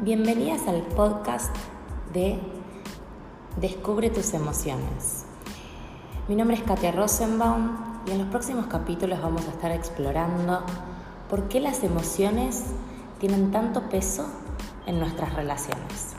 Bienvenidas al podcast de Descubre tus emociones. Mi nombre es Katia Rosenbaum y en los próximos capítulos vamos a estar explorando por qué las emociones tienen tanto peso en nuestras relaciones.